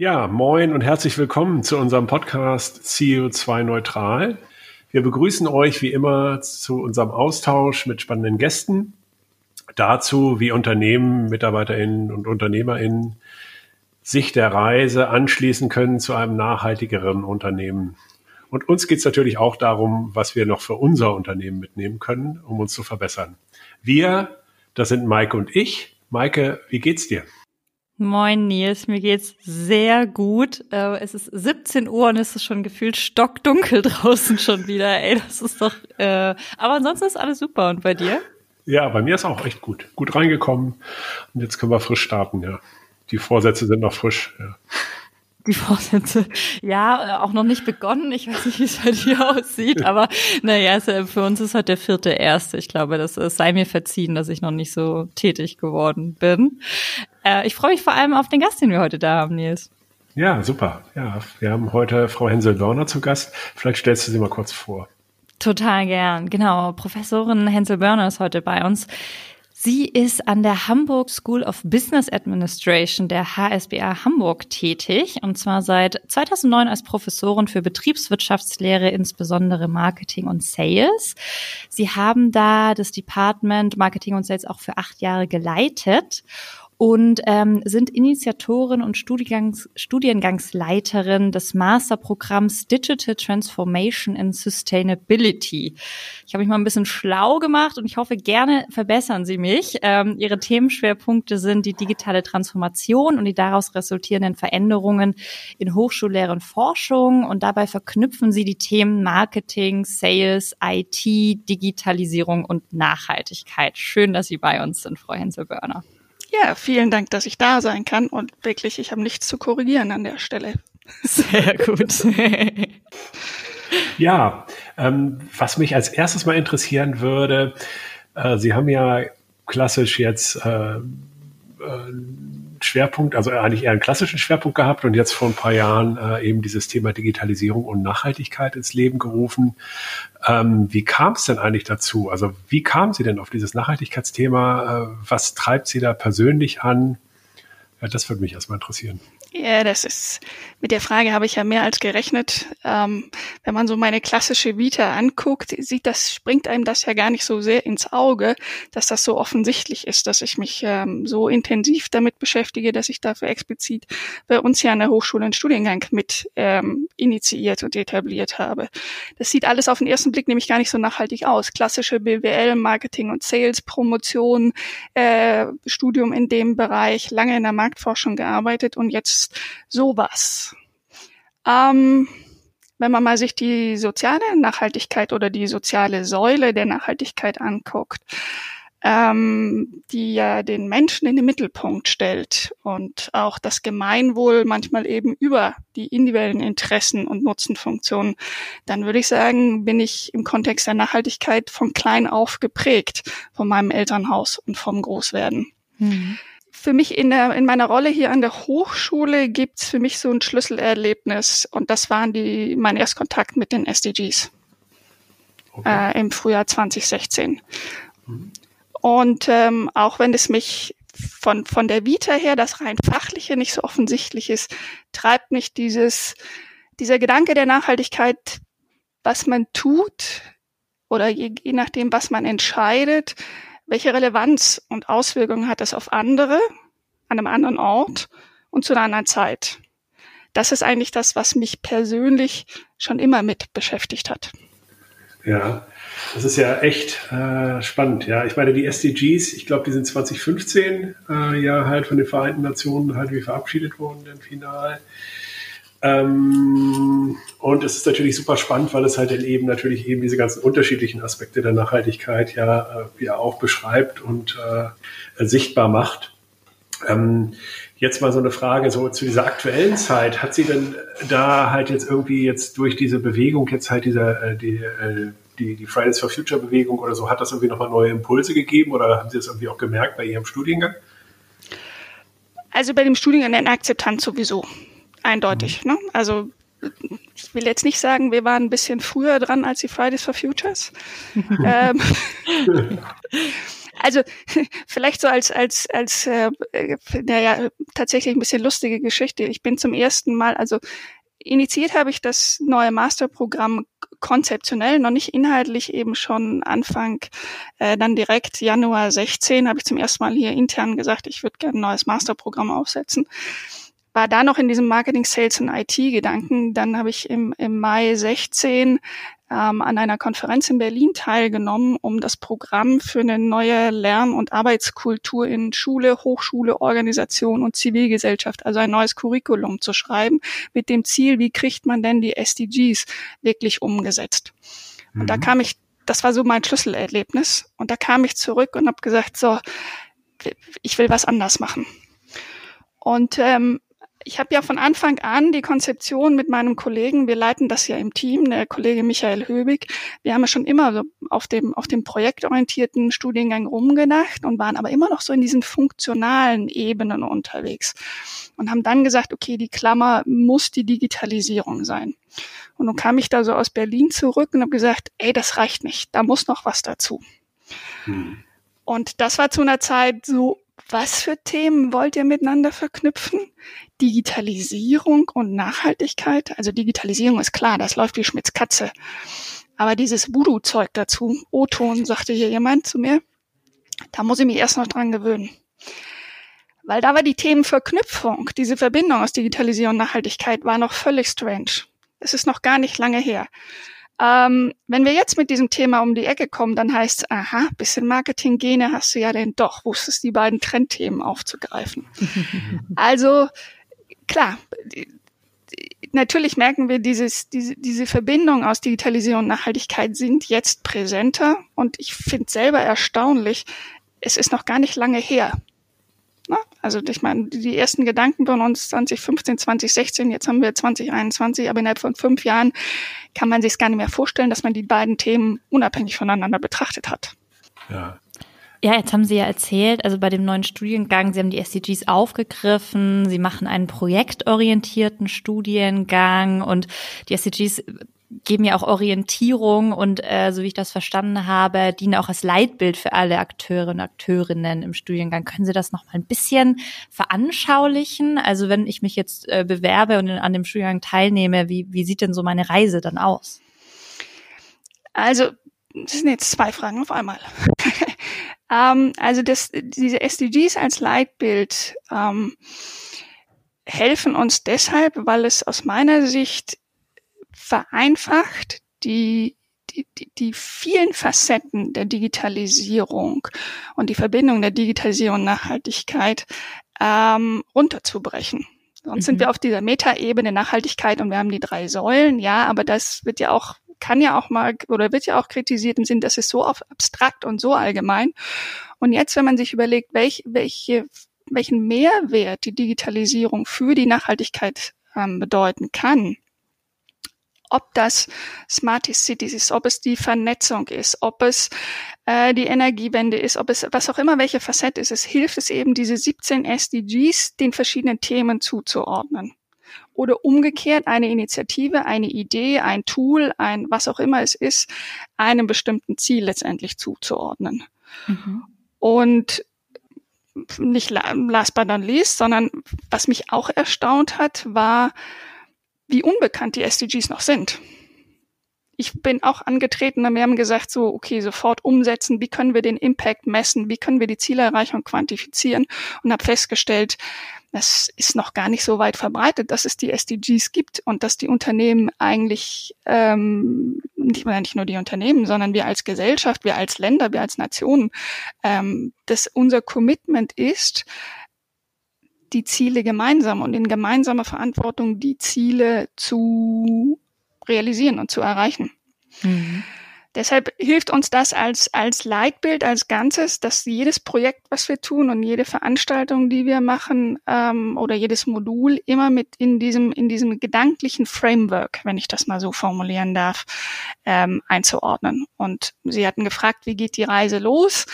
Ja, moin und herzlich willkommen zu unserem Podcast CO2 Neutral. Wir begrüßen euch wie immer zu unserem Austausch mit spannenden Gästen. Dazu, wie Unternehmen, MitarbeiterInnen und UnternehmerInnen sich der Reise anschließen können zu einem nachhaltigeren Unternehmen. Und uns geht es natürlich auch darum, was wir noch für unser Unternehmen mitnehmen können, um uns zu verbessern. Wir, das sind Maike und ich. Maike, wie geht's dir? Moin Nils, mir geht's sehr gut. Äh, es ist 17 Uhr und es ist schon gefühlt stockdunkel draußen schon wieder. Ey, das ist doch. Äh, aber ansonsten ist alles super. Und bei dir? Ja, bei mir ist auch echt gut. Gut reingekommen. Und jetzt können wir frisch starten, ja. Die Vorsätze sind noch frisch, ja. Die Vorsätze. Ja, äh, auch noch nicht begonnen. Ich weiß nicht, wie es bei dir aussieht, aber naja, für uns ist halt der vierte erste. Ich glaube, das sei mir verziehen, dass ich noch nicht so tätig geworden bin. Äh, ich freue mich vor allem auf den Gast, den wir heute da haben, Nils. Ja, super. Ja, wir haben heute Frau Hensel-Börner zu Gast. Vielleicht stellst du sie mal kurz vor. Total gern. Genau. Professorin Hensel-Börner ist heute bei uns. Sie ist an der Hamburg School of Business Administration der HSBA Hamburg tätig und zwar seit 2009 als Professorin für Betriebswirtschaftslehre, insbesondere Marketing und Sales. Sie haben da das Department Marketing und Sales auch für acht Jahre geleitet und ähm, sind Initiatorin und Studiengangs Studiengangsleiterin des Masterprogramms Digital Transformation and Sustainability. Ich habe mich mal ein bisschen schlau gemacht und ich hoffe, gerne verbessern Sie mich. Ähm, ihre Themenschwerpunkte sind die digitale Transformation und die daraus resultierenden Veränderungen in Hochschullehre und Forschung und dabei verknüpfen Sie die Themen Marketing, Sales, IT, Digitalisierung und Nachhaltigkeit. Schön, dass Sie bei uns sind, Frau Hensel-Börner. Ja, vielen Dank, dass ich da sein kann und wirklich, ich habe nichts zu korrigieren an der Stelle. Sehr gut. ja, ähm, was mich als erstes mal interessieren würde, äh, Sie haben ja klassisch jetzt äh, äh, Schwerpunkt, also eigentlich eher einen klassischen Schwerpunkt gehabt und jetzt vor ein paar Jahren äh, eben dieses Thema Digitalisierung und Nachhaltigkeit ins Leben gerufen. Ähm, wie kam es denn eigentlich dazu? Also wie kamen Sie denn auf dieses Nachhaltigkeitsthema? Äh, was treibt Sie da persönlich an? Ja, das würde mich erstmal interessieren. Ja, das ist, mit der Frage habe ich ja mehr als gerechnet. Ähm, wenn man so meine klassische Vita anguckt, sieht das, springt einem das ja gar nicht so sehr ins Auge, dass das so offensichtlich ist, dass ich mich ähm, so intensiv damit beschäftige, dass ich dafür explizit bei uns ja an der Hochschule einen Studiengang mit ähm, initiiert und etabliert habe. Das sieht alles auf den ersten Blick nämlich gar nicht so nachhaltig aus. Klassische BWL, Marketing und Sales, Promotion, äh, Studium in dem Bereich, lange in der Marktforschung gearbeitet und jetzt sowas. Ähm, wenn man mal sich die soziale Nachhaltigkeit oder die soziale Säule der Nachhaltigkeit anguckt, ähm, die ja den Menschen in den Mittelpunkt stellt und auch das Gemeinwohl manchmal eben über die individuellen Interessen und Nutzenfunktionen, dann würde ich sagen, bin ich im Kontext der Nachhaltigkeit von klein auf geprägt von meinem Elternhaus und vom Großwerden. Mhm für mich in, der, in meiner Rolle hier an der Hochschule gibt's für mich so ein Schlüsselerlebnis und das waren die mein Erstkontakt mit den SDGs okay. äh, im Frühjahr 2016. Mhm. Und ähm, auch wenn es mich von, von der Vita her, das rein fachliche nicht so offensichtlich ist, treibt mich dieses, dieser Gedanke der Nachhaltigkeit, was man tut oder je, je nachdem, was man entscheidet, welche Relevanz und Auswirkungen hat das auf andere, an einem anderen Ort und zu einer anderen Zeit? Das ist eigentlich das, was mich persönlich schon immer mit beschäftigt hat. Ja, das ist ja echt äh, spannend. Ja, ich meine, die SDGs, ich glaube, die sind 2015 äh, ja halt von den Vereinten Nationen halt wie verabschiedet worden, im Final. Ähm, und es ist natürlich super spannend, weil es halt dann eben natürlich eben diese ganzen unterschiedlichen Aspekte der Nachhaltigkeit ja äh, ja auch beschreibt und äh, sichtbar macht. Ähm, jetzt mal so eine Frage so zu dieser aktuellen Zeit. Hat sie denn da halt jetzt irgendwie jetzt durch diese Bewegung jetzt halt dieser äh, die, äh, die, die Fridays for Future Bewegung oder so, hat das irgendwie nochmal neue Impulse gegeben oder haben Sie das irgendwie auch gemerkt bei Ihrem Studiengang? Also bei dem Studiengang eine Akzeptanz sowieso eindeutig. Mhm. Ne? Also ich will jetzt nicht sagen, wir waren ein bisschen früher dran als die Fridays for Futures. ähm, also vielleicht so als als als äh, naja tatsächlich ein bisschen lustige Geschichte. Ich bin zum ersten Mal, also initiiert habe ich das neue Masterprogramm konzeptionell, noch nicht inhaltlich eben schon Anfang, äh, dann direkt Januar 16 habe ich zum ersten Mal hier intern gesagt, ich würde gerne ein neues Masterprogramm aufsetzen war da noch in diesem Marketing, Sales und IT-Gedanken. Dann habe ich im, im Mai 16 ähm, an einer Konferenz in Berlin teilgenommen, um das Programm für eine neue Lern- und Arbeitskultur in Schule, Hochschule, Organisation und Zivilgesellschaft, also ein neues Curriculum zu schreiben, mit dem Ziel, wie kriegt man denn die SDGs wirklich umgesetzt. Und da mhm. kam ich, das war so mein Schlüsselerlebnis. Und da kam ich zurück und habe gesagt, so, ich will was anders machen. Und ähm, ich habe ja von Anfang an die Konzeption mit meinem Kollegen, wir leiten das ja im Team, der Kollege Michael Höbig, wir haben ja schon immer so auf dem, auf dem projektorientierten Studiengang rumgedacht und waren aber immer noch so in diesen funktionalen Ebenen unterwegs und haben dann gesagt, okay, die Klammer muss die Digitalisierung sein. Und dann kam ich da so aus Berlin zurück und habe gesagt, ey, das reicht nicht, da muss noch was dazu. Hm. Und das war zu einer Zeit so was für Themen wollt ihr miteinander verknüpfen? Digitalisierung und Nachhaltigkeit? Also Digitalisierung ist klar, das läuft wie Schmitz Katze. Aber dieses Voodoo-Zeug dazu, O-Ton, sagte hier jemand zu mir, da muss ich mich erst noch dran gewöhnen. Weil da war die Themenverknüpfung, diese Verbindung aus Digitalisierung und Nachhaltigkeit war noch völlig strange. Es ist noch gar nicht lange her. Ähm, wenn wir jetzt mit diesem Thema um die Ecke kommen, dann heißt es, aha, bisschen Marketing-Gene hast du ja denn doch, wusstest die beiden Trendthemen aufzugreifen. also klar, natürlich merken wir, dieses, diese, diese Verbindung aus Digitalisierung und Nachhaltigkeit sind jetzt präsenter und ich finde selber erstaunlich, es ist noch gar nicht lange her. Ne? Also ich meine, die ersten Gedanken von uns 2015, 2016, jetzt haben wir 2021, aber innerhalb von fünf Jahren kann man sich gar nicht mehr vorstellen, dass man die beiden Themen unabhängig voneinander betrachtet hat. Ja. Ja, jetzt haben Sie ja erzählt, also bei dem neuen Studiengang, Sie haben die SDGs aufgegriffen, Sie machen einen projektorientierten Studiengang und die SDGs geben ja auch Orientierung und äh, so wie ich das verstanden habe, dienen auch als Leitbild für alle Akteure und Akteurinnen im Studiengang. Können Sie das noch mal ein bisschen veranschaulichen? Also wenn ich mich jetzt äh, bewerbe und an dem Studiengang teilnehme, wie, wie sieht denn so meine Reise dann aus? Also, das sind jetzt zwei Fragen auf einmal. ähm, also das, diese SDGs als Leitbild ähm, helfen uns deshalb, weil es aus meiner Sicht vereinfacht die, die, die, die vielen Facetten der Digitalisierung und die Verbindung der Digitalisierung und Nachhaltigkeit ähm, runterzubrechen. Sonst mhm. sind wir auf dieser Metaebene Nachhaltigkeit und wir haben die drei Säulen, ja, aber das wird ja auch, kann ja auch mal oder wird ja auch kritisiert im Sinn, das ist so abstrakt und so allgemein. Und jetzt, wenn man sich überlegt, welch, welche, welchen Mehrwert die Digitalisierung für die Nachhaltigkeit ähm, bedeuten kann, ob das Smart Cities ist, ob es die Vernetzung ist, ob es äh, die Energiewende ist, ob es was auch immer welche Facette ist. Es hilft es eben, diese 17 SDGs den verschiedenen Themen zuzuordnen. Oder umgekehrt eine Initiative, eine Idee, ein Tool, ein was auch immer es ist, einem bestimmten Ziel letztendlich zuzuordnen. Mhm. Und nicht last but not least, sondern was mich auch erstaunt hat, war, wie unbekannt die SDGs noch sind. Ich bin auch angetreten und wir haben gesagt, so, okay, sofort umsetzen, wie können wir den Impact messen, wie können wir die Zielerreichung quantifizieren? Und habe festgestellt, das ist noch gar nicht so weit verbreitet, dass es die SDGs gibt und dass die Unternehmen eigentlich ähm, nicht, nicht nur die Unternehmen, sondern wir als Gesellschaft, wir als Länder, wir als Nationen, ähm, dass unser Commitment ist, die Ziele gemeinsam und in gemeinsamer Verantwortung die Ziele zu realisieren und zu erreichen. Mhm. Deshalb hilft uns das als, als Leitbild, als Ganzes, dass jedes Projekt, was wir tun und jede Veranstaltung, die wir machen ähm, oder jedes Modul immer mit in diesem, in diesem gedanklichen Framework, wenn ich das mal so formulieren darf, ähm, einzuordnen. Und Sie hatten gefragt, wie geht die Reise los?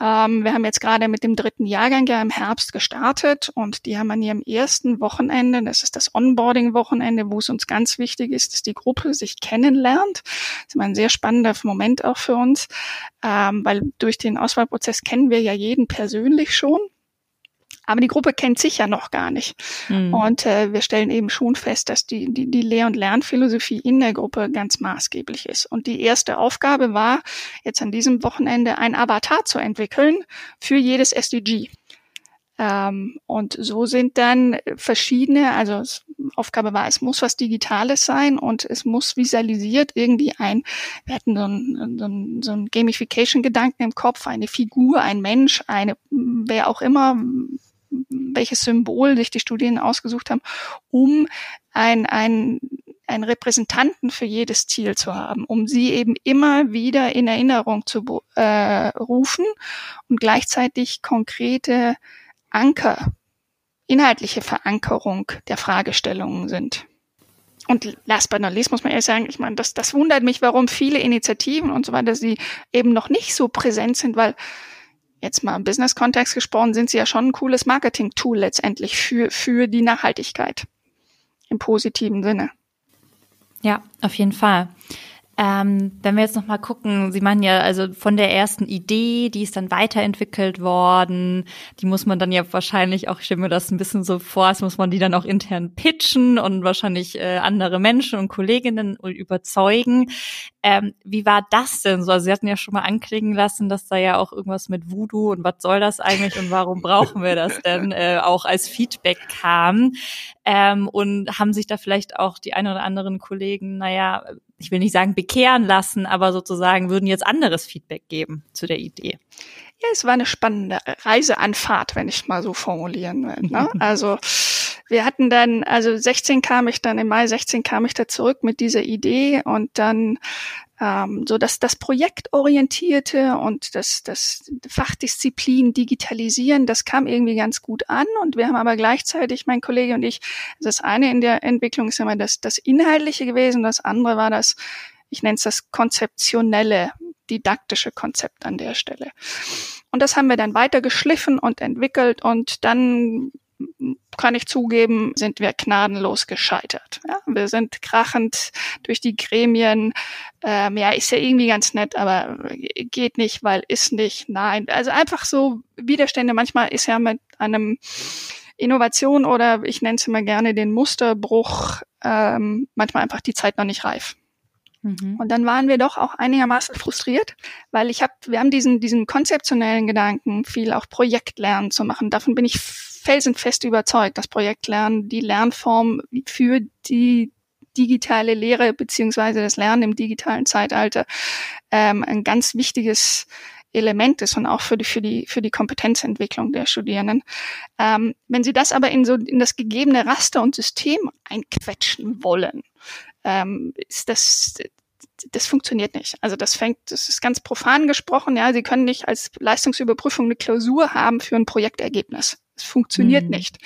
Ähm, wir haben jetzt gerade mit dem dritten Jahrgang ja im Herbst gestartet und die haben an ihrem ersten Wochenende, das ist das Onboarding-Wochenende, wo es uns ganz wichtig ist, dass die Gruppe sich kennenlernt. Das ist ein sehr spannender Moment auch für uns, ähm, weil durch den Auswahlprozess kennen wir ja jeden persönlich schon. Aber die Gruppe kennt sich ja noch gar nicht. Mhm. Und äh, wir stellen eben schon fest, dass die, die, die Lehr- und Lernphilosophie in der Gruppe ganz maßgeblich ist. Und die erste Aufgabe war, jetzt an diesem Wochenende ein Avatar zu entwickeln für jedes SDG. Ähm, und so sind dann verschiedene, also Aufgabe war, es muss was Digitales sein und es muss visualisiert irgendwie ein, wir hatten so ein, so ein, so ein Gamification-Gedanken im Kopf, eine Figur, ein Mensch, eine, wer auch immer, welches Symbol sich die Studien ausgesucht haben, um ein, ein, einen Repräsentanten für jedes Ziel zu haben, um sie eben immer wieder in Erinnerung zu äh, rufen und gleichzeitig konkrete Anker, inhaltliche Verankerung der Fragestellungen sind. Und last but not least muss man ehrlich sagen, ich meine, das, das wundert mich, warum viele Initiativen und so weiter, sie eben noch nicht so präsent sind, weil jetzt mal im Business-Kontext gesprochen, sind sie ja schon ein cooles Marketing-Tool letztendlich für, für die Nachhaltigkeit im positiven Sinne. Ja, auf jeden Fall. Ähm, wenn wir jetzt noch mal gucken, Sie meinen ja also von der ersten Idee, die ist dann weiterentwickelt worden, die muss man dann ja wahrscheinlich auch, ich stelle mir das ein bisschen so vor, als muss man die dann auch intern pitchen und wahrscheinlich äh, andere Menschen und Kolleginnen überzeugen. Ähm, wie war das denn so? Also Sie hatten ja schon mal anklingen lassen, dass da ja auch irgendwas mit Voodoo und was soll das eigentlich und warum brauchen wir das denn äh, auch als Feedback kam. Ähm, und haben sich da vielleicht auch die ein oder anderen Kollegen, naja, ich will nicht sagen bekehren lassen, aber sozusagen würden jetzt anderes Feedback geben zu der Idee. Ja, es war eine spannende Reiseanfahrt, wenn ich mal so formulieren will. Ne? Also wir hatten dann, also 16 kam ich dann, im Mai 16 kam ich da zurück mit dieser Idee und dann ähm, so dass das Projektorientierte und das, das Fachdisziplin Digitalisieren, das kam irgendwie ganz gut an und wir haben aber gleichzeitig, mein Kollege und ich, das eine in der Entwicklung ist immer das, das Inhaltliche gewesen, das andere war das, ich nenne es das konzeptionelle, didaktische Konzept an der Stelle. Und das haben wir dann weiter geschliffen und entwickelt und dann kann ich zugeben, sind wir gnadenlos gescheitert. Ja, wir sind krachend durch die Gremien. Ähm, ja, ist ja irgendwie ganz nett, aber geht nicht, weil ist nicht. Nein, also einfach so Widerstände. Manchmal ist ja mit einem Innovation oder ich nenne es immer gerne den Musterbruch ähm, manchmal einfach die Zeit noch nicht reif. Mhm. Und dann waren wir doch auch einigermaßen frustriert, weil ich habe, wir haben diesen diesen konzeptionellen Gedanken, viel auch Projektlernen zu machen. Davon bin ich felsenfest überzeugt, dass Projektlernen die Lernform für die digitale Lehre beziehungsweise das Lernen im digitalen Zeitalter ähm, ein ganz wichtiges Element ist und auch für die, für die, für die Kompetenzentwicklung der Studierenden. Ähm, wenn Sie das aber in so, in das gegebene Raster und System einquetschen wollen, ähm, ist das, das funktioniert nicht. Also das fängt, das ist ganz profan gesprochen, ja, Sie können nicht als Leistungsüberprüfung eine Klausur haben für ein Projektergebnis. Es funktioniert mhm. nicht.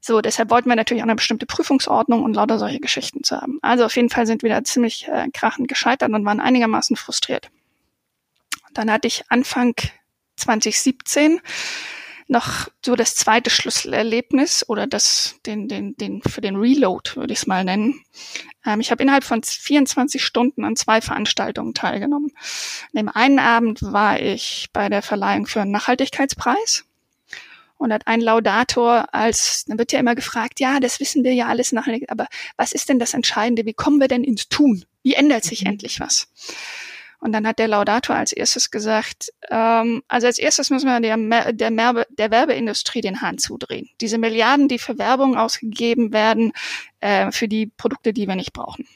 So, deshalb wollten wir natürlich auch eine bestimmte Prüfungsordnung und lauter solche Geschichten zu haben. Also auf jeden Fall sind wir da ziemlich äh, krachend gescheitert und waren einigermaßen frustriert. Dann hatte ich Anfang 2017 noch so das zweite Schlüsselerlebnis oder das, den, den, den, für den Reload würde ich es mal nennen. Ähm, ich habe innerhalb von 24 Stunden an zwei Veranstaltungen teilgenommen. An dem einen Abend war ich bei der Verleihung für einen Nachhaltigkeitspreis und hat ein Laudator als, dann wird ja immer gefragt, ja, das wissen wir ja alles nachhaltig, aber was ist denn das Entscheidende? Wie kommen wir denn ins Tun? Wie ändert sich mhm. endlich was? Und dann hat der Laudator als erstes gesagt, ähm, also als erstes müssen wir der, der, Merbe, der Werbeindustrie den Hahn zudrehen. Diese Milliarden, die für Werbung ausgegeben werden, äh, für die Produkte, die wir nicht brauchen.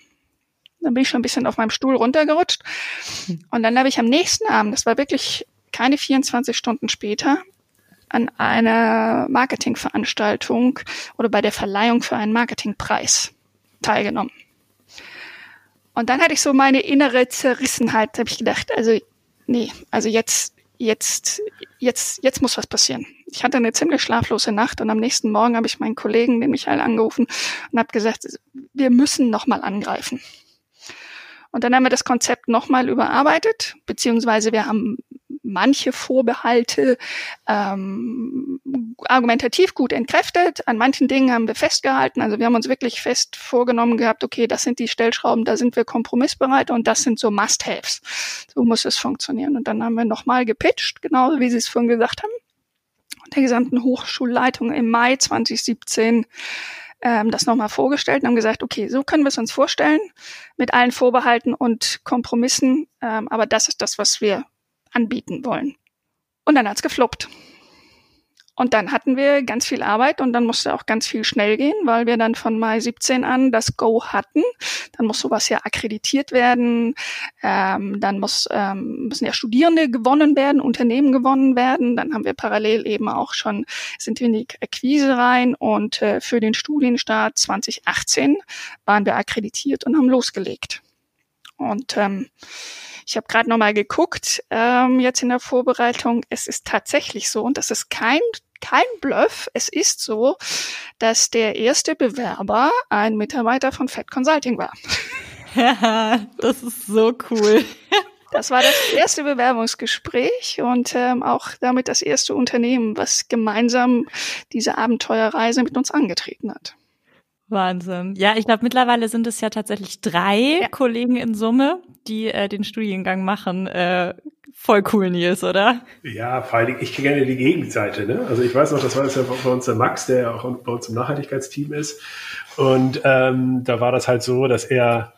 Dann bin ich schon ein bisschen auf meinem Stuhl runtergerutscht. Und dann habe ich am nächsten Abend, das war wirklich keine 24 Stunden später, an einer Marketingveranstaltung oder bei der Verleihung für einen Marketingpreis teilgenommen. Und dann hatte ich so meine innere Zerrissenheit, habe ich gedacht, also nee, also jetzt, jetzt, jetzt, jetzt muss was passieren. Ich hatte eine ziemlich schlaflose Nacht und am nächsten Morgen habe ich meinen Kollegen, den Michael, angerufen und habe gesagt, wir müssen nochmal angreifen. Und dann haben wir das Konzept nochmal überarbeitet, beziehungsweise wir haben manche Vorbehalte ähm, argumentativ gut entkräftet. An manchen Dingen haben wir festgehalten. Also wir haben uns wirklich fest vorgenommen gehabt, okay, das sind die Stellschrauben, da sind wir kompromissbereit und das sind so Must-Haves. So muss es funktionieren. Und dann haben wir nochmal gepitcht, genau wie Sie es vorhin gesagt haben, der gesamten Hochschulleitung im Mai 2017 ähm, das nochmal vorgestellt und haben gesagt, okay, so können wir es uns vorstellen, mit allen Vorbehalten und Kompromissen, ähm, aber das ist das, was wir anbieten wollen. Und dann hat's gefloppt. Und dann hatten wir ganz viel Arbeit und dann musste auch ganz viel schnell gehen, weil wir dann von Mai 17 an das Go hatten. Dann muss sowas ja akkreditiert werden. Ähm, dann muss, ähm, müssen ja Studierende gewonnen werden, Unternehmen gewonnen werden. Dann haben wir parallel eben auch schon, sind wir in die Akquise rein und äh, für den Studienstart 2018 waren wir akkreditiert und haben losgelegt. Und ähm, ich habe gerade nochmal geguckt, ähm, jetzt in der Vorbereitung. Es ist tatsächlich so, und das ist kein kein Bluff. Es ist so, dass der erste Bewerber ein Mitarbeiter von Fed Consulting war. Ja, das ist so cool. Das war das erste Bewerbungsgespräch und ähm, auch damit das erste Unternehmen, was gemeinsam diese Abenteuerreise mit uns angetreten hat. Wahnsinn. Ja, ich glaube, mittlerweile sind es ja tatsächlich drei ja. Kollegen in Summe, die äh, den Studiengang machen. Äh, voll cool, Nils, oder? Ja, vor allem, ich kenne die Gegenseite. Ne? Also ich weiß noch, das war das ja bei uns der Max, der ja auch bei uns im Nachhaltigkeitsteam ist. Und ähm, da war das halt so, dass er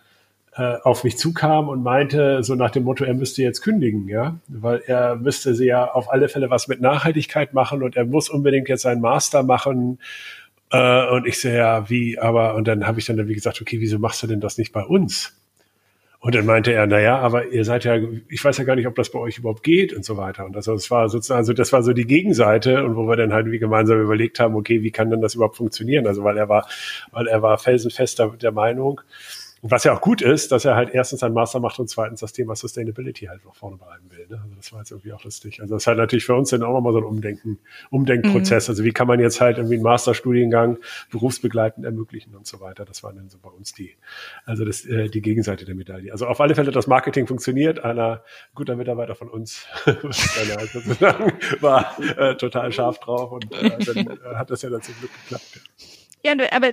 äh, auf mich zukam und meinte, so nach dem Motto, er müsste jetzt kündigen, ja, weil er müsste sie ja auf alle Fälle was mit Nachhaltigkeit machen und er muss unbedingt jetzt seinen Master machen äh, und ich so, ja, wie, aber, und dann habe ich dann wie gesagt, okay, wieso machst du denn das nicht bei uns? Und dann meinte er, na ja, aber ihr seid ja, ich weiß ja gar nicht, ob das bei euch überhaupt geht und so weiter. Und das, das war sozusagen, also das war so die Gegenseite und wo wir dann halt wie gemeinsam überlegt haben, okay, wie kann denn das überhaupt funktionieren? Also weil er war, weil er war felsenfest der Meinung, und was ja auch gut ist, dass er halt erstens einen Master macht und zweitens das Thema Sustainability halt nach vorne bleiben will. Ne? Also das war jetzt irgendwie auch lustig. Also das ist halt natürlich für uns dann auch nochmal so ein Umdenken, Umdenkprozess. Mhm. Also wie kann man jetzt halt irgendwie einen Masterstudiengang berufsbegleitend ermöglichen und so weiter. Das waren dann so bei uns die, also das, äh, die Gegenseite der Medaille. Also auf alle Fälle das Marketing funktioniert. Einer guter Mitarbeiter von uns sozusagen, war äh, total scharf drauf und äh, dann äh, hat das ja dann zum Glück geklappt. Ja. Ja, aber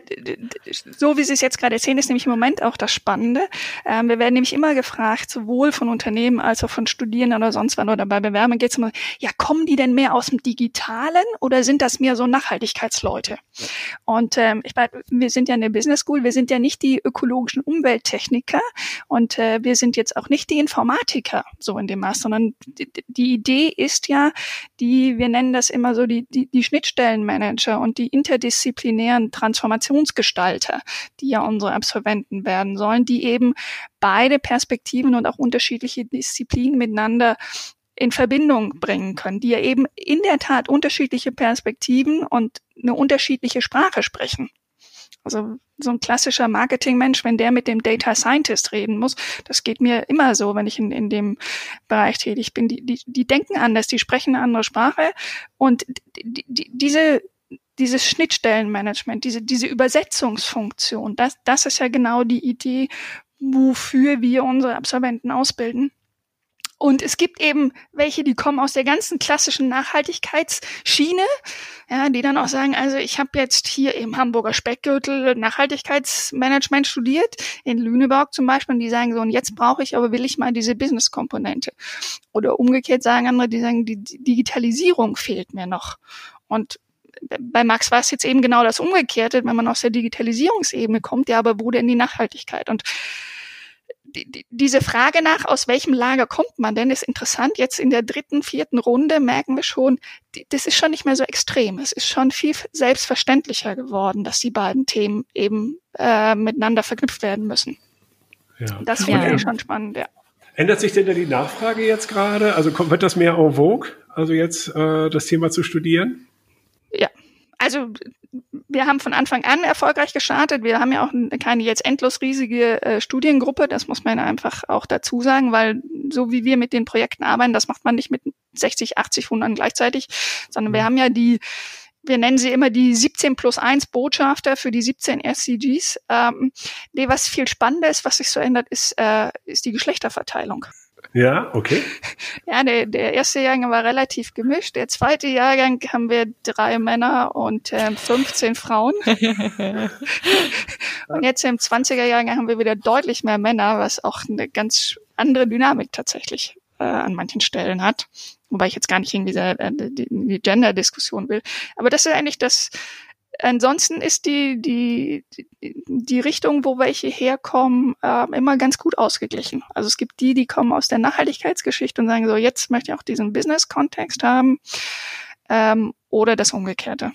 so wie Sie es jetzt gerade erzählen, ist nämlich im Moment auch das Spannende. Ähm, wir werden nämlich immer gefragt, sowohl von Unternehmen als auch von Studierenden oder sonst wann oder bei Bewerbern geht es immer, ja, kommen die denn mehr aus dem Digitalen oder sind das mehr so Nachhaltigkeitsleute? Und ähm, ich meine, wir sind ja eine Business School, wir sind ja nicht die ökologischen Umwelttechniker und äh, wir sind jetzt auch nicht die Informatiker so in dem Maß, sondern die, die Idee ist ja, die, wir nennen das immer so die, die, die Schnittstellenmanager und die interdisziplinären Transformationsgestalter, die ja unsere Absolventen werden sollen, die eben beide Perspektiven und auch unterschiedliche Disziplinen miteinander in Verbindung bringen können, die ja eben in der Tat unterschiedliche Perspektiven und eine unterschiedliche Sprache sprechen. Also so ein klassischer Marketingmensch, wenn der mit dem Data Scientist reden muss, das geht mir immer so, wenn ich in, in dem Bereich tätig bin. Die, die, die denken anders, die sprechen eine andere Sprache und die, die, diese dieses Schnittstellenmanagement, diese, diese Übersetzungsfunktion, das, das ist ja genau die Idee, wofür wir unsere Absolventen ausbilden. Und es gibt eben welche, die kommen aus der ganzen klassischen Nachhaltigkeitsschiene, ja, die dann auch sagen, also ich habe jetzt hier im Hamburger Speckgürtel Nachhaltigkeitsmanagement studiert, in Lüneburg zum Beispiel, und die sagen so, und jetzt brauche ich aber will ich mal diese Business-Komponente. Oder umgekehrt sagen andere, die sagen, die Digitalisierung fehlt mir noch. Und bei Max war es jetzt eben genau das Umgekehrte, wenn man aus der Digitalisierungsebene kommt, ja, aber wo denn die Nachhaltigkeit? Und die, die, diese Frage nach, aus welchem Lager kommt man denn, ist interessant. Jetzt in der dritten, vierten Runde merken wir schon, die, das ist schon nicht mehr so extrem. Es ist schon viel selbstverständlicher geworden, dass die beiden Themen eben äh, miteinander verknüpft werden müssen. Ja. Das finde ja. ich schon spannend, ja. Ändert sich denn da die Nachfrage jetzt gerade? Also kommt, wird das mehr en vogue, also jetzt äh, das Thema zu studieren? Ja, also wir haben von Anfang an erfolgreich gestartet. Wir haben ja auch keine jetzt endlos riesige äh, Studiengruppe, das muss man einfach auch dazu sagen, weil so wie wir mit den Projekten arbeiten, das macht man nicht mit 60, 80, 100 gleichzeitig, sondern wir mhm. haben ja die wir nennen sie immer die 17 plus 1 Botschafter für die 17 SCGs. Ähm, nee, was viel spannender ist, was sich so ändert, ist, äh, ist die Geschlechterverteilung. Ja, okay. Ja, der, der erste Jahrgang war relativ gemischt. Der zweite Jahrgang haben wir drei Männer und ähm, 15 Frauen. und jetzt im 20er Jahrgang haben wir wieder deutlich mehr Männer, was auch eine ganz andere Dynamik tatsächlich äh, an manchen Stellen hat. Wobei ich jetzt gar nicht irgendwie äh, die, die Gender-Diskussion will. Aber das ist eigentlich das, ansonsten ist die, die, die Richtung, wo welche herkommen, äh, immer ganz gut ausgeglichen. Also es gibt die, die kommen aus der Nachhaltigkeitsgeschichte und sagen so, jetzt möchte ich auch diesen Business-Kontext haben, ähm, oder das Umgekehrte.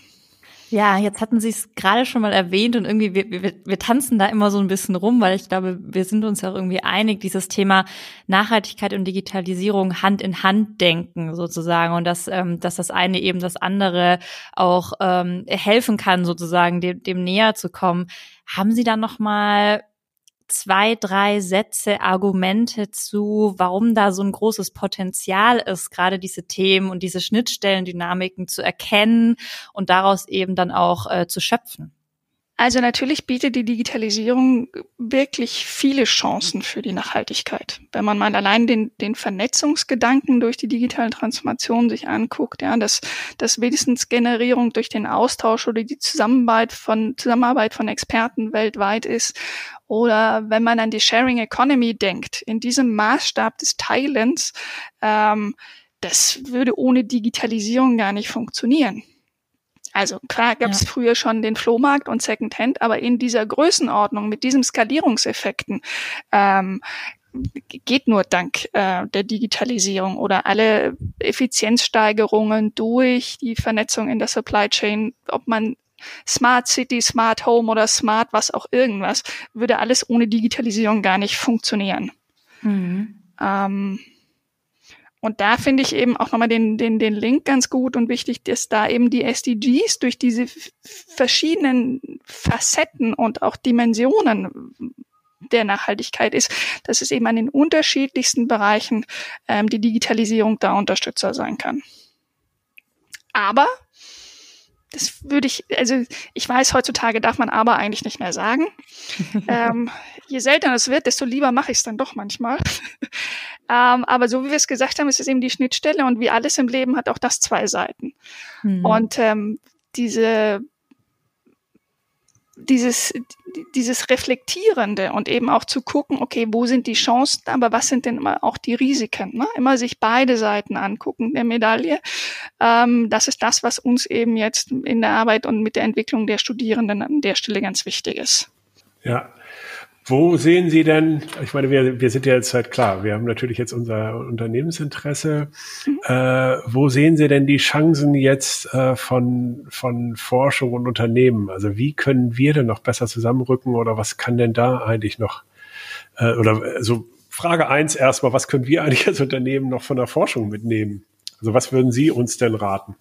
Ja, jetzt hatten Sie es gerade schon mal erwähnt und irgendwie, wir, wir, wir tanzen da immer so ein bisschen rum, weil ich glaube, wir sind uns ja irgendwie einig, dieses Thema Nachhaltigkeit und Digitalisierung Hand in Hand denken sozusagen und dass, ähm, dass das eine eben das andere auch ähm, helfen kann, sozusagen dem, dem näher zu kommen. Haben Sie da noch mal zwei, drei Sätze, Argumente zu, warum da so ein großes Potenzial ist, gerade diese Themen und diese Schnittstellendynamiken zu erkennen und daraus eben dann auch äh, zu schöpfen? Also natürlich bietet die Digitalisierung wirklich viele Chancen für die Nachhaltigkeit. Wenn man mal allein den, den Vernetzungsgedanken durch die digitale Transformation sich anguckt, ja, dass, dass Wissensgenerierung durch den Austausch oder die Zusammenarbeit von, Zusammenarbeit von Experten weltweit ist. Oder wenn man an die Sharing Economy denkt, in diesem Maßstab des Teilens, ähm, das würde ohne Digitalisierung gar nicht funktionieren. Also klar gab es ja. früher schon den Flohmarkt und Secondhand, aber in dieser Größenordnung mit diesem Skalierungseffekten ähm, geht nur dank äh, der Digitalisierung oder alle Effizienzsteigerungen durch die Vernetzung in der Supply Chain, ob man Smart City, Smart Home oder Smart was auch irgendwas, würde alles ohne Digitalisierung gar nicht funktionieren. Mhm. Ähm, und da finde ich eben auch nochmal den, den, den Link ganz gut und wichtig, dass da eben die SDGs durch diese verschiedenen Facetten und auch Dimensionen der Nachhaltigkeit ist, dass es eben an den unterschiedlichsten Bereichen ähm, die Digitalisierung da Unterstützer sein kann. Aber das würde ich, also ich weiß, heutzutage darf man aber eigentlich nicht mehr sagen. ähm, je seltener es wird, desto lieber mache ich es dann doch manchmal. ähm, aber so wie wir es gesagt haben, ist es eben die Schnittstelle und wie alles im Leben hat auch das zwei Seiten. Mhm. Und ähm, diese dieses, dieses Reflektierende und eben auch zu gucken, okay, wo sind die Chancen, aber was sind denn immer auch die Risiken? Ne? Immer sich beide Seiten angucken der Medaille. Ähm, das ist das, was uns eben jetzt in der Arbeit und mit der Entwicklung der Studierenden an der Stelle ganz wichtig ist. Ja, wo sehen Sie denn, ich meine, wir, wir sind ja jetzt halt klar, wir haben natürlich jetzt unser Unternehmensinteresse. Mhm. Äh, wo sehen Sie denn die Chancen jetzt äh, von, von Forschung und Unternehmen? Also wie können wir denn noch besser zusammenrücken oder was kann denn da eigentlich noch, äh, oder also Frage eins erstmal, was können wir eigentlich als Unternehmen noch von der Forschung mitnehmen? Also was würden Sie uns denn raten?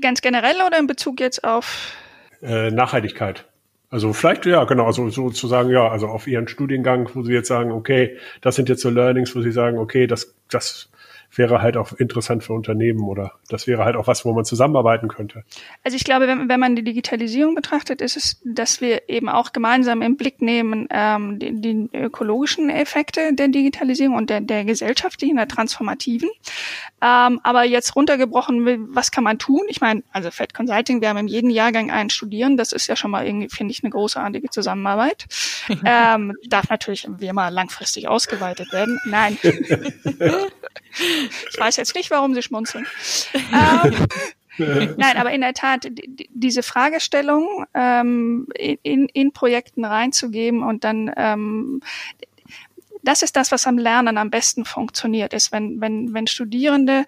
Ganz generell oder in Bezug jetzt auf äh, Nachhaltigkeit? Also vielleicht, ja, genau, also sozusagen, ja, also auf Ihren Studiengang, wo Sie jetzt sagen, okay, das sind jetzt so Learnings, wo Sie sagen, okay, das, das wäre halt auch interessant für Unternehmen oder das wäre halt auch was, wo man zusammenarbeiten könnte. Also ich glaube, wenn, wenn man die Digitalisierung betrachtet, ist es, dass wir eben auch gemeinsam im Blick nehmen ähm, die, die ökologischen Effekte der Digitalisierung und der, der gesellschaftlichen, der transformativen. Ähm, aber jetzt runtergebrochen, was kann man tun? Ich meine, also Fed Consulting, wir haben in jedem Jahrgang einen Studieren, das ist ja schon mal irgendwie, finde ich, eine großartige Zusammenarbeit. ähm, darf natürlich wie immer langfristig ausgeweitet werden. Nein. Ich weiß jetzt nicht, warum Sie schmunzeln. ähm, Nein, aber in der Tat, die, diese Fragestellung ähm, in, in Projekten reinzugeben und dann ähm, das ist das, was am Lernen am besten funktioniert, ist, wenn, wenn, wenn Studierende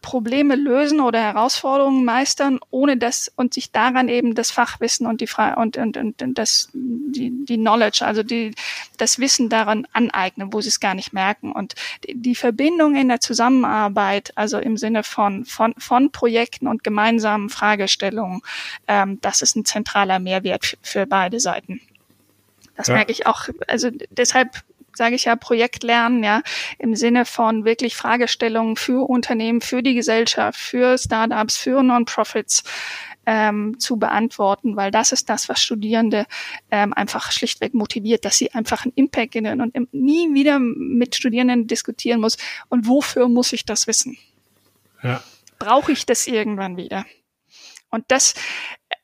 Probleme lösen oder Herausforderungen meistern, ohne das und sich daran eben das Fachwissen und die Fra und, und, und, und das, die, die Knowledge, also die, das Wissen daran aneignen, wo sie es gar nicht merken. Und die, die Verbindung in der Zusammenarbeit, also im Sinne von, von, von Projekten und gemeinsamen Fragestellungen, ähm, das ist ein zentraler Mehrwert für beide Seiten. Das ja. merke ich auch. Also deshalb sage ich ja, Projektlernen, ja, im Sinne von wirklich Fragestellungen für Unternehmen, für die Gesellschaft, für Startups, für Non-Profits, ähm, zu beantworten, weil das ist das, was Studierende ähm, einfach schlichtweg motiviert, dass sie einfach einen Impact generieren und nie wieder mit Studierenden diskutieren muss. Und wofür muss ich das wissen? Ja. Brauche ich das irgendwann wieder? Und das,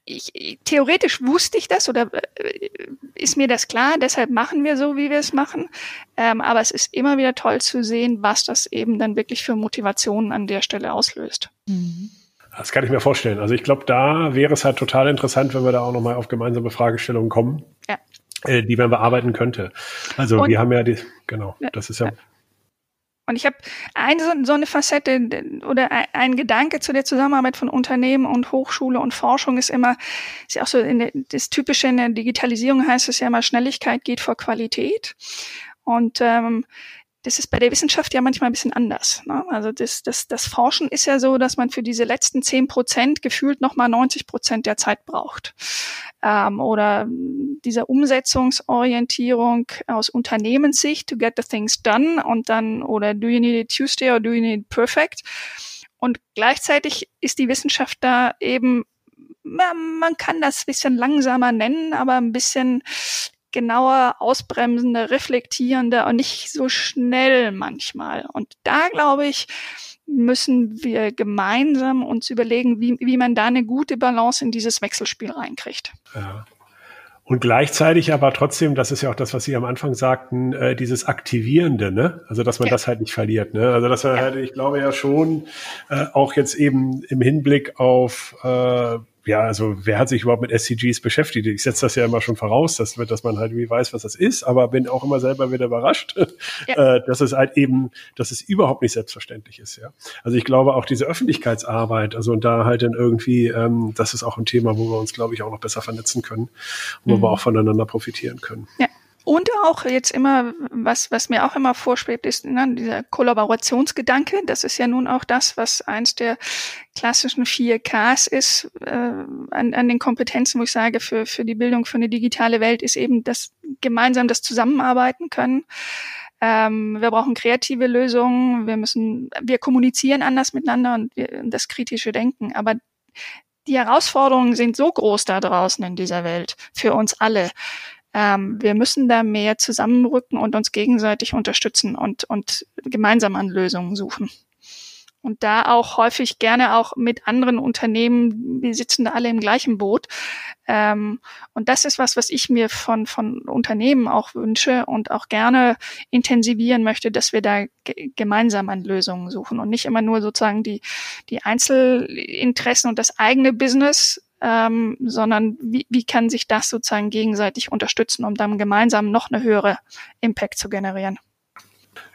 ich, theoretisch wusste ich das oder äh, ist mir das klar, deshalb machen wir so, wie wir es machen. Ähm, aber es ist immer wieder toll zu sehen, was das eben dann wirklich für Motivationen an der Stelle auslöst. Mhm. Das kann ich mir vorstellen. Also ich glaube, da wäre es halt total interessant, wenn wir da auch nochmal auf gemeinsame Fragestellungen kommen, ja. äh, die man bearbeiten könnte. Also Und, wir haben ja die, genau, ja, das ist ja, ja und ich habe eine so, eine Facette oder ein Gedanke zu der Zusammenarbeit von Unternehmen und Hochschule und Forschung ist immer, ist ja auch so in der, das Typische in der Digitalisierung heißt es ja immer, Schnelligkeit geht vor Qualität. Und ähm, das ist bei der Wissenschaft ja manchmal ein bisschen anders. Ne? Also das, das, das Forschen ist ja so, dass man für diese letzten zehn Prozent gefühlt nochmal 90 Prozent der Zeit braucht. Ähm, oder diese Umsetzungsorientierung aus Unternehmenssicht, to get the things done und dann, oder do you need it Tuesday or do you need it perfect? Und gleichzeitig ist die Wissenschaft da eben man kann das bisschen langsamer nennen, aber ein bisschen genauer, ausbremsender, reflektierender und nicht so schnell manchmal. Und da glaube ich, müssen wir gemeinsam uns überlegen, wie, wie man da eine gute Balance in dieses Wechselspiel reinkriegt. Ja. Und gleichzeitig aber trotzdem, das ist ja auch das, was Sie am Anfang sagten, äh, dieses Aktivierende, ne? Also dass man ja. das halt nicht verliert, ne? Also dass ja. halt, ich glaube ja schon, äh, auch jetzt eben im Hinblick auf äh, ja, also wer hat sich überhaupt mit SCGs beschäftigt? Ich setze das ja immer schon voraus, dass, dass man halt wie weiß, was das ist, aber bin auch immer selber wieder überrascht, ja. äh, dass es halt eben, dass es überhaupt nicht selbstverständlich ist, ja. Also ich glaube auch diese Öffentlichkeitsarbeit, also und da halt dann irgendwie, ähm, das ist auch ein Thema, wo wir uns, glaube ich, auch noch besser vernetzen können, wo mhm. wir auch voneinander profitieren können. Ja. Und auch jetzt immer, was, was mir auch immer vorschwebt, ist ne, dieser Kollaborationsgedanke. Das ist ja nun auch das, was eins der klassischen vier Ks ist äh, an, an den Kompetenzen, wo ich sage, für, für die Bildung für eine digitale Welt ist eben das gemeinsam das Zusammenarbeiten können. Ähm, wir brauchen kreative Lösungen. Wir müssen, wir kommunizieren anders miteinander und wir, das kritische Denken. Aber die Herausforderungen sind so groß da draußen in dieser Welt für uns alle ähm, wir müssen da mehr zusammenrücken und uns gegenseitig unterstützen und, und gemeinsam an Lösungen suchen. Und da auch häufig gerne auch mit anderen Unternehmen, wir sitzen da alle im gleichen Boot. Ähm, und das ist was, was ich mir von, von Unternehmen auch wünsche und auch gerne intensivieren möchte, dass wir da gemeinsam an Lösungen suchen und nicht immer nur sozusagen die, die Einzelinteressen und das eigene Business ähm, sondern wie, wie kann sich das sozusagen gegenseitig unterstützen, um dann gemeinsam noch eine höhere Impact zu generieren.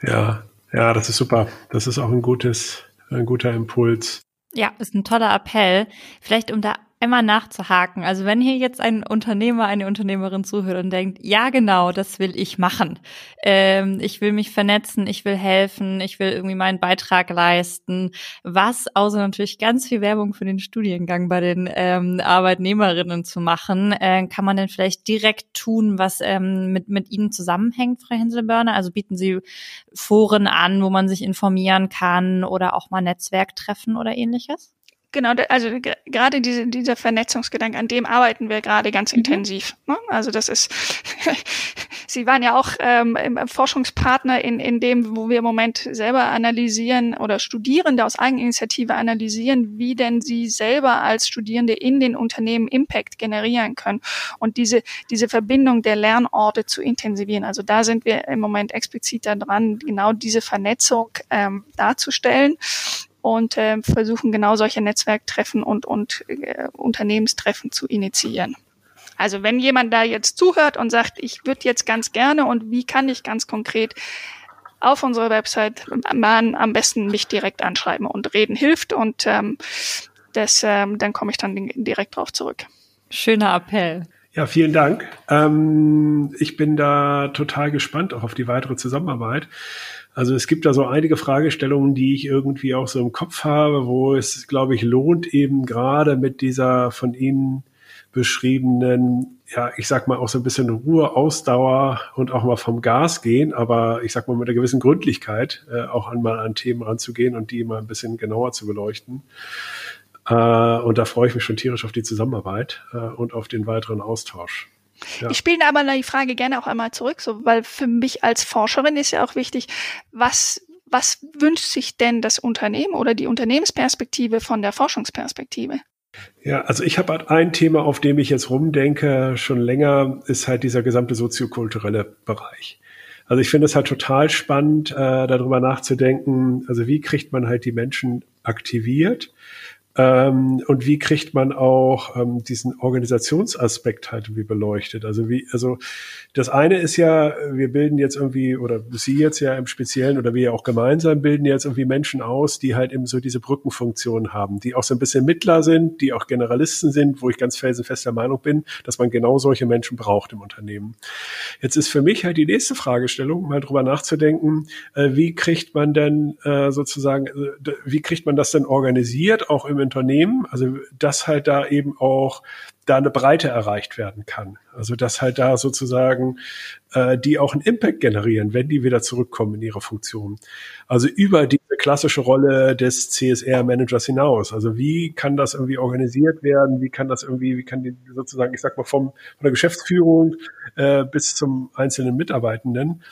Ja, ja, das ist super. Das ist auch ein gutes, ein guter Impuls. Ja, ist ein toller Appell. Vielleicht um da einmal nachzuhaken. Also wenn hier jetzt ein Unternehmer, eine Unternehmerin zuhört und denkt, ja genau, das will ich machen. Ähm, ich will mich vernetzen, ich will helfen, ich will irgendwie meinen Beitrag leisten. Was, außer natürlich ganz viel Werbung für den Studiengang bei den ähm, Arbeitnehmerinnen zu machen, äh, kann man denn vielleicht direkt tun, was ähm, mit, mit Ihnen zusammenhängt, Frau Hinselbörner? Also bieten Sie Foren an, wo man sich informieren kann oder auch mal Netzwerktreffen oder ähnliches? Genau, also gerade diese, dieser Vernetzungsgedanke, an dem arbeiten wir gerade ganz mhm. intensiv. Ne? Also das ist, Sie waren ja auch ähm, Forschungspartner in, in dem, wo wir im Moment selber analysieren oder Studierende aus Eigeninitiative analysieren, wie denn sie selber als Studierende in den Unternehmen Impact generieren können und diese, diese Verbindung der Lernorte zu intensivieren. Also da sind wir im Moment explizit daran, genau diese Vernetzung ähm, darzustellen und äh, versuchen genau solche Netzwerktreffen und, und äh, Unternehmenstreffen zu initiieren. Also wenn jemand da jetzt zuhört und sagt, ich würde jetzt ganz gerne und wie kann ich ganz konkret auf unserer Website man am besten mich direkt anschreiben und reden hilft und ähm, das, ähm, dann komme ich dann direkt drauf zurück. Schöner Appell. Ja, vielen Dank. Ähm, ich bin da total gespannt auch auf die weitere Zusammenarbeit. Also es gibt da so einige Fragestellungen, die ich irgendwie auch so im Kopf habe, wo es, glaube ich, lohnt eben gerade mit dieser von Ihnen beschriebenen, ja, ich sag mal auch so ein bisschen Ruhe, Ausdauer und auch mal vom Gas gehen, aber ich sag mal mit einer gewissen Gründlichkeit äh, auch einmal an Themen ranzugehen und die mal ein bisschen genauer zu beleuchten. Äh, und da freue ich mich schon tierisch auf die Zusammenarbeit äh, und auf den weiteren Austausch. Ja. Ich spiele aber die Frage gerne auch einmal zurück, so, weil für mich als Forscherin ist ja auch wichtig, was, was wünscht sich denn das Unternehmen oder die Unternehmensperspektive von der Forschungsperspektive? Ja, also ich habe halt ein Thema, auf dem ich jetzt rumdenke, schon länger, ist halt dieser gesamte soziokulturelle Bereich. Also ich finde es halt total spannend, äh, darüber nachzudenken, also wie kriegt man halt die Menschen aktiviert ähm, und wie kriegt man auch ähm, diesen Organisationsaspekt halt irgendwie beleuchtet? Also wie, also das eine ist ja, wir bilden jetzt irgendwie, oder Sie jetzt ja im Speziellen oder wir auch gemeinsam bilden jetzt irgendwie Menschen aus, die halt eben so diese Brückenfunktion haben, die auch so ein bisschen Mittler sind, die auch Generalisten sind, wo ich ganz felsenfest der Meinung bin, dass man genau solche Menschen braucht im Unternehmen. Jetzt ist für mich halt die nächste Fragestellung, mal drüber nachzudenken, äh, wie kriegt man denn äh, sozusagen, äh, wie kriegt man das denn organisiert, auch im Unternehmen, also dass halt da eben auch da eine Breite erreicht werden kann. Also dass halt da sozusagen äh, die auch einen Impact generieren, wenn die wieder zurückkommen in ihre Funktion. Also über diese klassische Rolle des CSR-Managers hinaus. Also wie kann das irgendwie organisiert werden? Wie kann das irgendwie, wie kann die sozusagen, ich sag mal, vom, von der Geschäftsführung äh, bis zum einzelnen Mitarbeitenden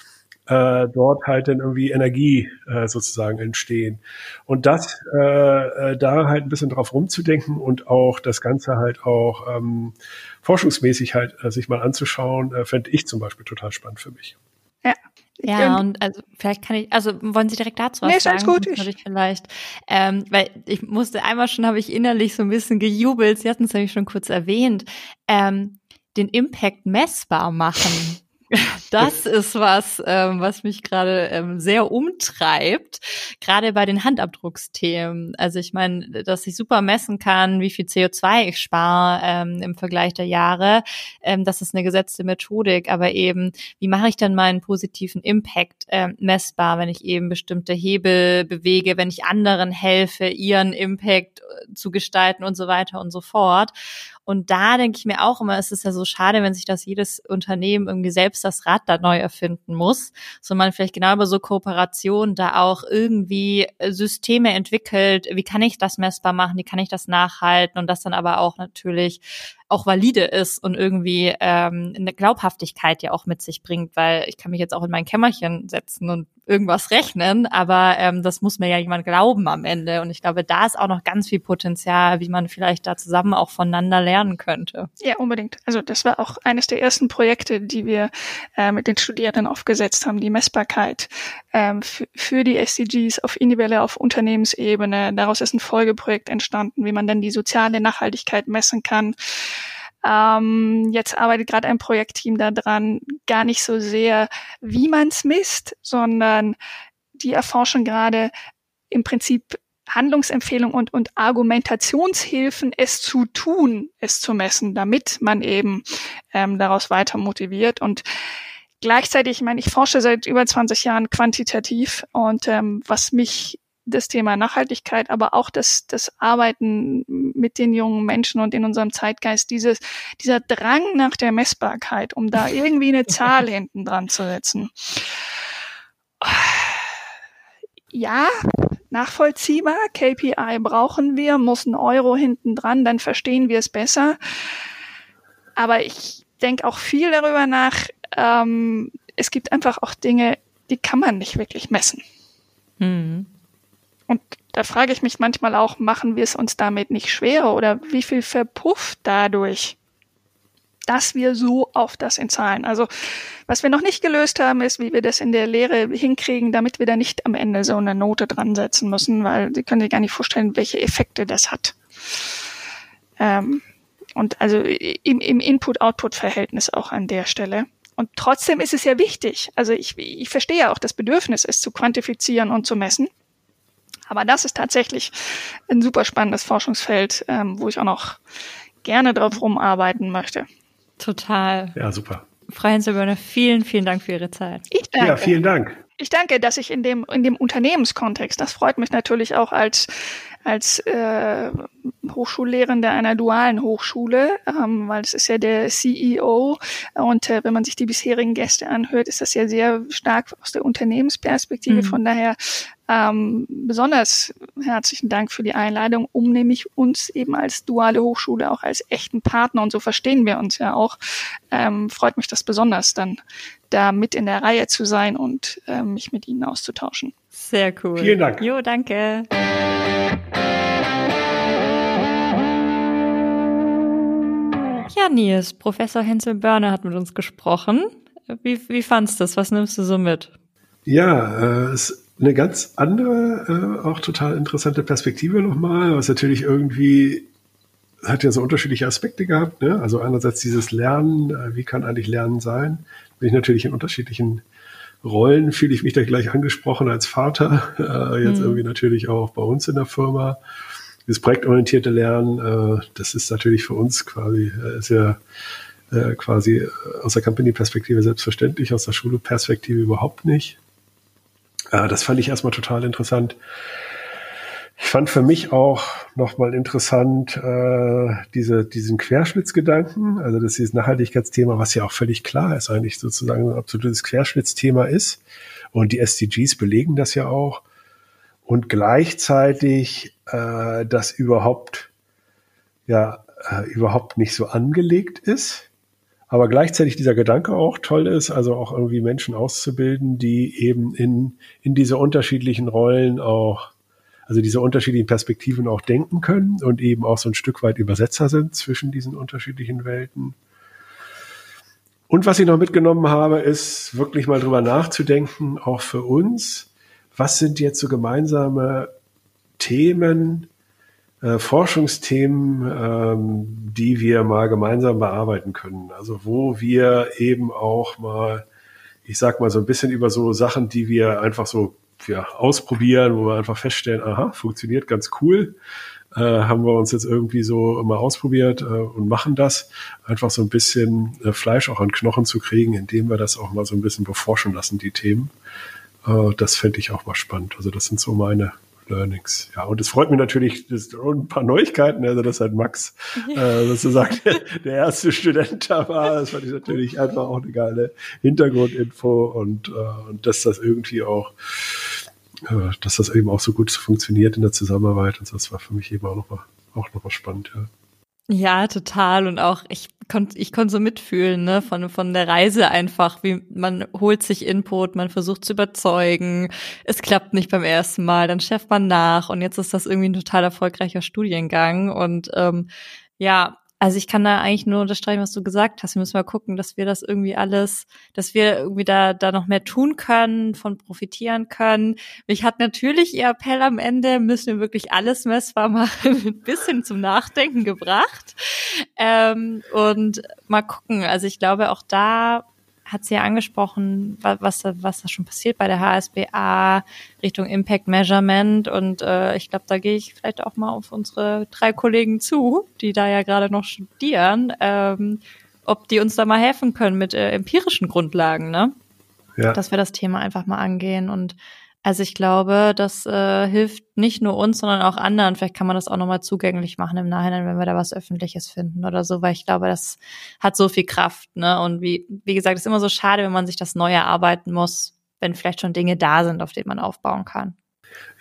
äh, dort halt dann irgendwie Energie äh, sozusagen entstehen. Und das äh, äh, da halt ein bisschen drauf rumzudenken und auch das Ganze halt auch ähm, forschungsmäßig halt äh, sich mal anzuschauen, äh, fände ich zum Beispiel total spannend für mich. Ja. Ja, und also vielleicht kann ich, also wollen Sie direkt dazu was nee, sagen? Gut. Ich vielleicht, ähm, weil ich musste einmal schon, habe ich innerlich so ein bisschen gejubelt, Sie hatten es nämlich schon kurz erwähnt, ähm, den Impact messbar machen. Das ist was, ähm, was mich gerade ähm, sehr umtreibt, gerade bei den Handabdrucksthemen. Also ich meine, dass ich super messen kann, wie viel CO2 ich spare ähm, im Vergleich der Jahre, ähm, das ist eine gesetzte Methodik, aber eben, wie mache ich dann meinen positiven Impact ähm, messbar, wenn ich eben bestimmte Hebel bewege, wenn ich anderen helfe, ihren Impact äh, zu gestalten und so weiter und so fort. Und da denke ich mir auch immer, es ist ja so schade, wenn sich das jedes Unternehmen irgendwie selbst das Rad da neu erfinden muss, sondern man vielleicht genau über so Kooperationen da auch irgendwie äh, Systeme entwickelt. Wie kann ich das messbar machen? Wie kann ich das nachhalten? Und das dann aber auch natürlich auch valide ist und irgendwie ähm, eine Glaubhaftigkeit ja auch mit sich bringt, weil ich kann mich jetzt auch in mein Kämmerchen setzen und irgendwas rechnen, aber ähm, das muss mir ja jemand glauben am Ende. Und ich glaube, da ist auch noch ganz viel Potenzial, wie man vielleicht da zusammen auch voneinander lernen könnte. Ja, unbedingt. Also das war auch eines der ersten Projekte, die wir äh, mit den Studierenden aufgesetzt haben, die Messbarkeit ähm, für die SDGs auf individueller, auf Unternehmensebene. Daraus ist ein Folgeprojekt entstanden, wie man dann die soziale Nachhaltigkeit messen kann. Ähm, jetzt arbeitet gerade ein Projektteam daran, gar nicht so sehr, wie man es misst, sondern die erforschen gerade im Prinzip Handlungsempfehlungen und, und Argumentationshilfen, es zu tun, es zu messen, damit man eben ähm, daraus weiter motiviert. Und gleichzeitig, ich meine, ich forsche seit über 20 Jahren quantitativ und ähm, was mich das Thema Nachhaltigkeit, aber auch das, das Arbeiten mit den jungen Menschen und in unserem Zeitgeist, dieses, dieser Drang nach der Messbarkeit, um da irgendwie eine Zahl hinten dran zu setzen. Ja, nachvollziehbar. KPI brauchen wir, muss ein Euro hinten dran, dann verstehen wir es besser. Aber ich denke auch viel darüber nach. Ähm, es gibt einfach auch Dinge, die kann man nicht wirklich messen. Mhm. Und da frage ich mich manchmal auch, machen wir es uns damit nicht schwerer oder wie viel verpufft dadurch, dass wir so auf das in Zahlen. Also was wir noch nicht gelöst haben, ist, wie wir das in der Lehre hinkriegen, damit wir da nicht am Ende so eine Note dran setzen müssen, weil Sie können sich gar nicht vorstellen, welche Effekte das hat. Ähm, und also im, im Input-Output-Verhältnis auch an der Stelle. Und trotzdem ist es ja wichtig. Also ich, ich verstehe ja auch das Bedürfnis, es zu quantifizieren und zu messen. Aber das ist tatsächlich ein super spannendes Forschungsfeld, ähm, wo ich auch noch gerne drauf rumarbeiten möchte. Total. Ja, super. Frau Henselbörner, vielen, vielen Dank für Ihre Zeit. Ich danke. Ja, vielen Dank. Ich danke, dass ich in dem, in dem Unternehmenskontext, das freut mich natürlich auch als, als äh, Hochschullehrende einer dualen Hochschule, ähm, weil es ist ja der CEO und äh, wenn man sich die bisherigen Gäste anhört, ist das ja sehr stark aus der Unternehmensperspektive. Mhm. Von daher ähm, besonders herzlichen Dank für die Einladung, um nämlich uns eben als duale Hochschule auch als echten Partner und so verstehen wir uns ja auch. Ähm, freut mich das besonders, dann da mit in der Reihe zu sein und ähm, mich mit Ihnen auszutauschen. Sehr cool. Vielen Dank. Jo, danke. Ja, Nils, Professor Hensel Börner hat mit uns gesprochen. Wie, wie fandst du das? Was nimmst du so mit? Ja, äh, ist eine ganz andere, äh, auch total interessante Perspektive nochmal, was natürlich irgendwie hat ja so unterschiedliche Aspekte gehabt. Ne? Also einerseits dieses Lernen, äh, wie kann eigentlich Lernen sein? Bin ich natürlich in unterschiedlichen Rollen, fühle ich mich da gleich angesprochen als Vater, äh, jetzt mhm. irgendwie natürlich auch bei uns in der Firma das projektorientierte Lernen, äh, das ist natürlich für uns quasi, äh, ist ja äh, quasi aus der Company-Perspektive selbstverständlich, aus der Schule-Perspektive überhaupt nicht. Äh, das fand ich erstmal total interessant. Ich fand für mich auch nochmal interessant äh, diese, diesen Querschnittsgedanken, also dass dieses Nachhaltigkeitsthema, was ja auch völlig klar ist, eigentlich sozusagen ein absolutes Querschnittsthema ist. Und die SDGs belegen das ja auch und gleichzeitig äh, das überhaupt ja äh, überhaupt nicht so angelegt ist, aber gleichzeitig dieser Gedanke auch toll ist, also auch irgendwie Menschen auszubilden, die eben in in diese unterschiedlichen Rollen auch also diese unterschiedlichen Perspektiven auch denken können und eben auch so ein Stück weit Übersetzer sind zwischen diesen unterschiedlichen Welten. Und was ich noch mitgenommen habe, ist wirklich mal drüber nachzudenken, auch für uns, was sind jetzt so gemeinsame Themen, äh, Forschungsthemen, ähm, die wir mal gemeinsam bearbeiten können. Also wo wir eben auch mal, ich sag mal so ein bisschen über so Sachen, die wir einfach so ja, ausprobieren, wo wir einfach feststellen, aha, funktioniert ganz cool. Äh, haben wir uns jetzt irgendwie so mal ausprobiert äh, und machen das, einfach so ein bisschen äh, Fleisch auch an Knochen zu kriegen, indem wir das auch mal so ein bisschen beforschen lassen, die Themen. Äh, das fände ich auch mal spannend. Also das sind so meine Learnings. Ja, und es freut mich natürlich, das ein paar Neuigkeiten, also dass halt Max äh, sozusagen der, der erste Student da war. Das fand ich natürlich einfach auch eine geile Hintergrundinfo und, äh, und dass das irgendwie auch, dass das eben auch so gut funktioniert in der Zusammenarbeit. Und das war für mich eben auch nochmal auch noch mal spannend, ja. Ja, total. Und auch ich konnte ich konnte so mitfühlen, ne, von, von der Reise einfach, wie man holt sich Input, man versucht zu überzeugen, es klappt nicht beim ersten Mal, dann schärft man nach und jetzt ist das irgendwie ein total erfolgreicher Studiengang. Und ähm, ja, also ich kann da eigentlich nur unterstreichen, was du gesagt hast. Wir müssen mal gucken, dass wir das irgendwie alles, dass wir irgendwie da, da noch mehr tun können, von profitieren können. Mich hat natürlich ihr Appell am Ende, müssen wir wirklich alles messbar machen, ein bisschen zum Nachdenken gebracht. Ähm, und mal gucken. Also ich glaube, auch da hat sie ja angesprochen, was, was da schon passiert bei der HSBA Richtung Impact Measurement. Und äh, ich glaube, da gehe ich vielleicht auch mal auf unsere drei Kollegen zu, die da ja gerade noch studieren, ähm, ob die uns da mal helfen können mit äh, empirischen Grundlagen, ne? Ja. Dass wir das Thema einfach mal angehen und also ich glaube, das äh, hilft nicht nur uns, sondern auch anderen. Vielleicht kann man das auch nochmal zugänglich machen im Nachhinein, wenn wir da was Öffentliches finden oder so, weil ich glaube, das hat so viel Kraft. Ne? Und wie, wie gesagt, ist immer so schade, wenn man sich das neu erarbeiten muss, wenn vielleicht schon Dinge da sind, auf denen man aufbauen kann.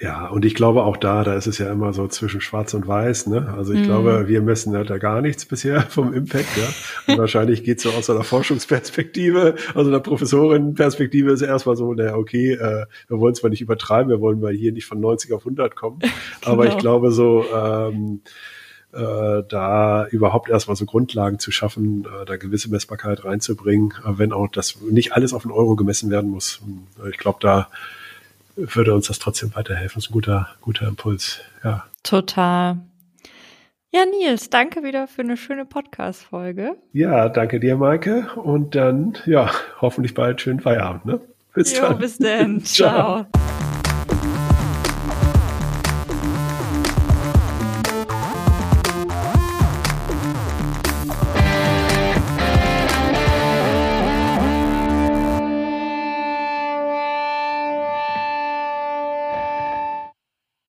Ja, und ich glaube auch da, da ist es ja immer so zwischen Schwarz und Weiß. Ne? Also ich mm. glaube, wir messen halt da gar nichts bisher vom Impact. Ja? Und wahrscheinlich geht es so aus einer Forschungsperspektive, also einer Professorenperspektive ist erstmal so, naja, okay, äh, wir wollen zwar nicht übertreiben, wir wollen mal hier nicht von 90 auf 100 kommen, genau. aber ich glaube so, ähm, äh, da überhaupt erstmal so Grundlagen zu schaffen, äh, da gewisse Messbarkeit reinzubringen, äh, wenn auch das nicht alles auf den Euro gemessen werden muss. Ich glaube, da würde uns das trotzdem weiterhelfen. Das ist ein guter, guter Impuls, ja. Total. Ja, Nils, danke wieder für eine schöne Podcast-Folge. Ja, danke dir, Maike. Und dann, ja, hoffentlich bald schönen Feierabend, ne? Bis jo, dann. Bis dann. Ciao.